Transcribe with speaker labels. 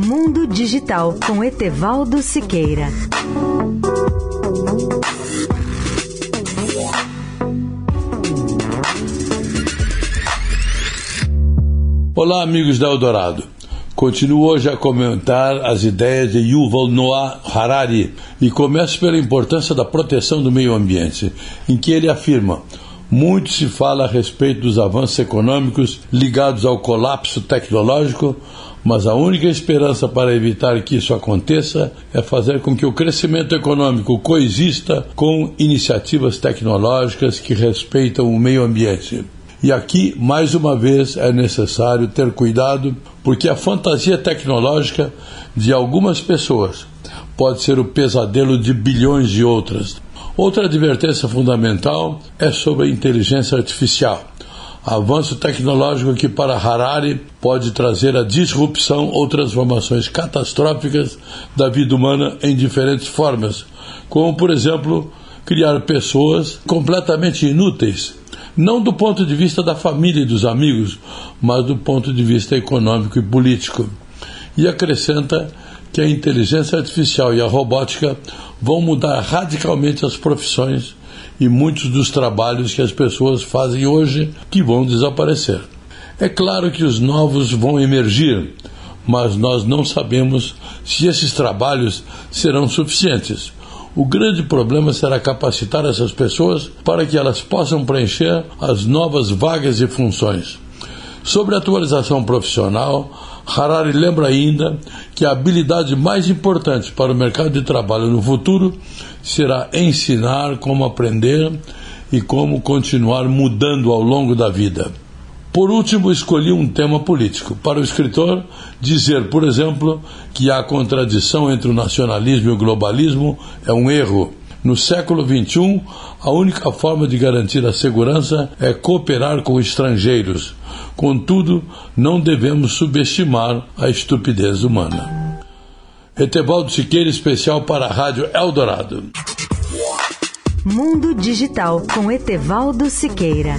Speaker 1: Mundo Digital com Etevaldo Siqueira.
Speaker 2: Olá, amigos da Eldorado. Continuo hoje a comentar as ideias de Yuval Noah Harari e começo pela importância da proteção do meio ambiente, em que ele afirma: muito se fala a respeito dos avanços econômicos ligados ao colapso tecnológico, mas a única esperança para evitar que isso aconteça é fazer com que o crescimento econômico coexista com iniciativas tecnológicas que respeitam o meio ambiente. E aqui, mais uma vez, é necessário ter cuidado, porque a fantasia tecnológica de algumas pessoas pode ser o pesadelo de bilhões de outras. Outra advertência fundamental é sobre a inteligência artificial. Avanço tecnológico que para Harari pode trazer a disrupção ou transformações catastróficas da vida humana em diferentes formas, como por exemplo criar pessoas completamente inúteis, não do ponto de vista da família e dos amigos, mas do ponto de vista econômico e político. E acrescenta que a inteligência artificial e a robótica vão mudar radicalmente as profissões e muitos dos trabalhos que as pessoas fazem hoje que vão desaparecer. É claro que os novos vão emergir, mas nós não sabemos se esses trabalhos serão suficientes. O grande problema será capacitar essas pessoas para que elas possam preencher as novas vagas e funções. Sobre a atualização profissional, Harari lembra ainda que a habilidade mais importante para o mercado de trabalho no futuro será ensinar como aprender e como continuar mudando ao longo da vida. Por último, escolhi um tema político. Para o escritor, dizer, por exemplo, que a contradição entre o nacionalismo e o globalismo é um erro. No século XXI, a única forma de garantir a segurança é cooperar com estrangeiros. Contudo, não devemos subestimar a estupidez humana. Etevaldo Siqueira, especial para a Rádio Eldorado.
Speaker 1: Mundo Digital com Etevaldo Siqueira.